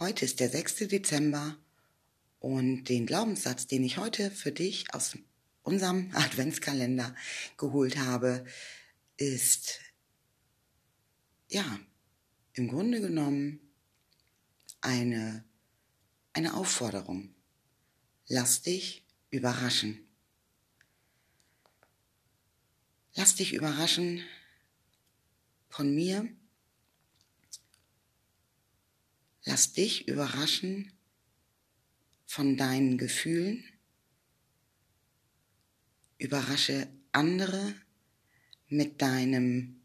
Heute ist der 6. Dezember und den Glaubenssatz, den ich heute für dich aus unserem Adventskalender geholt habe, ist ja im Grunde genommen eine, eine Aufforderung. Lass dich überraschen. Lass dich überraschen von mir. Lass dich überraschen von deinen Gefühlen. Überrasche andere mit deinem,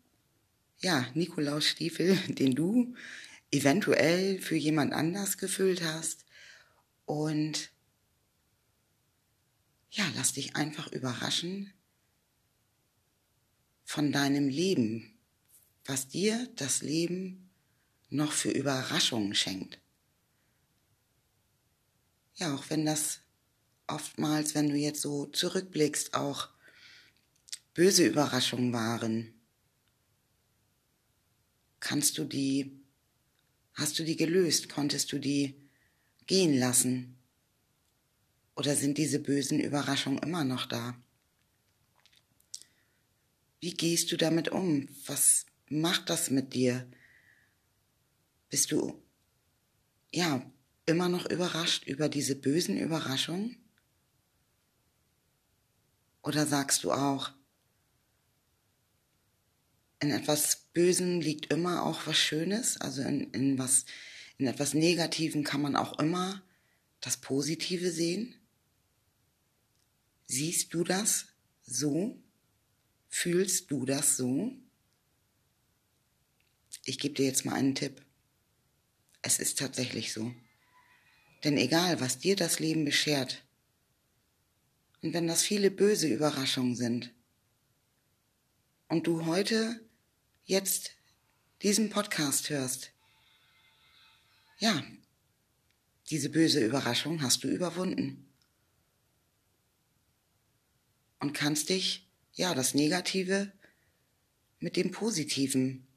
ja, Nikolausstiefel, den du eventuell für jemand anders gefüllt hast. Und ja, lass dich einfach überraschen von deinem Leben, was dir das Leben noch für Überraschungen schenkt. Ja, auch wenn das oftmals, wenn du jetzt so zurückblickst, auch böse Überraschungen waren, kannst du die, hast du die gelöst, konntest du die gehen lassen? Oder sind diese bösen Überraschungen immer noch da? Wie gehst du damit um? Was macht das mit dir? Bist du, ja, immer noch überrascht über diese bösen Überraschungen? Oder sagst du auch, in etwas Bösen liegt immer auch was Schönes, also in, in was, in etwas Negativen kann man auch immer das Positive sehen? Siehst du das so? Fühlst du das so? Ich gebe dir jetzt mal einen Tipp. Es ist tatsächlich so. Denn egal, was dir das Leben beschert, und wenn das viele böse Überraschungen sind, und du heute jetzt diesen Podcast hörst, ja, diese böse Überraschung hast du überwunden. Und kannst dich, ja, das Negative mit dem Positiven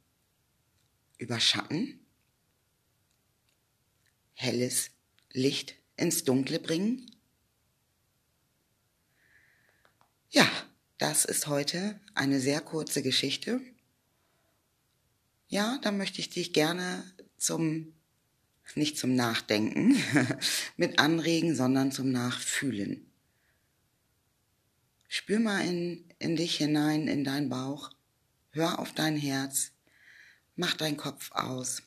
überschatten, helles Licht ins Dunkle bringen? Ja, das ist heute eine sehr kurze Geschichte. Ja, da möchte ich dich gerne zum, nicht zum Nachdenken mit anregen, sondern zum Nachfühlen. Spür mal in, in dich hinein, in deinen Bauch, hör auf dein Herz, mach deinen Kopf aus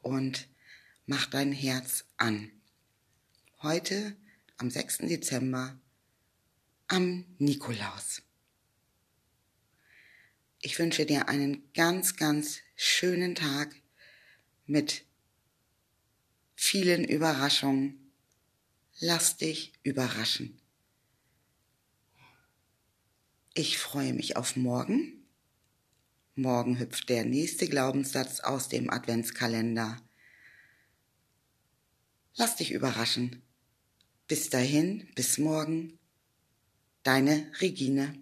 und mach dein Herz an heute am 6. Dezember am Nikolaus. Ich wünsche dir einen ganz, ganz schönen Tag mit vielen Überraschungen. Lass dich überraschen. Ich freue mich auf morgen. Morgen hüpft der nächste Glaubenssatz aus dem Adventskalender. Lass dich überraschen. Bis dahin, bis morgen, deine Regine.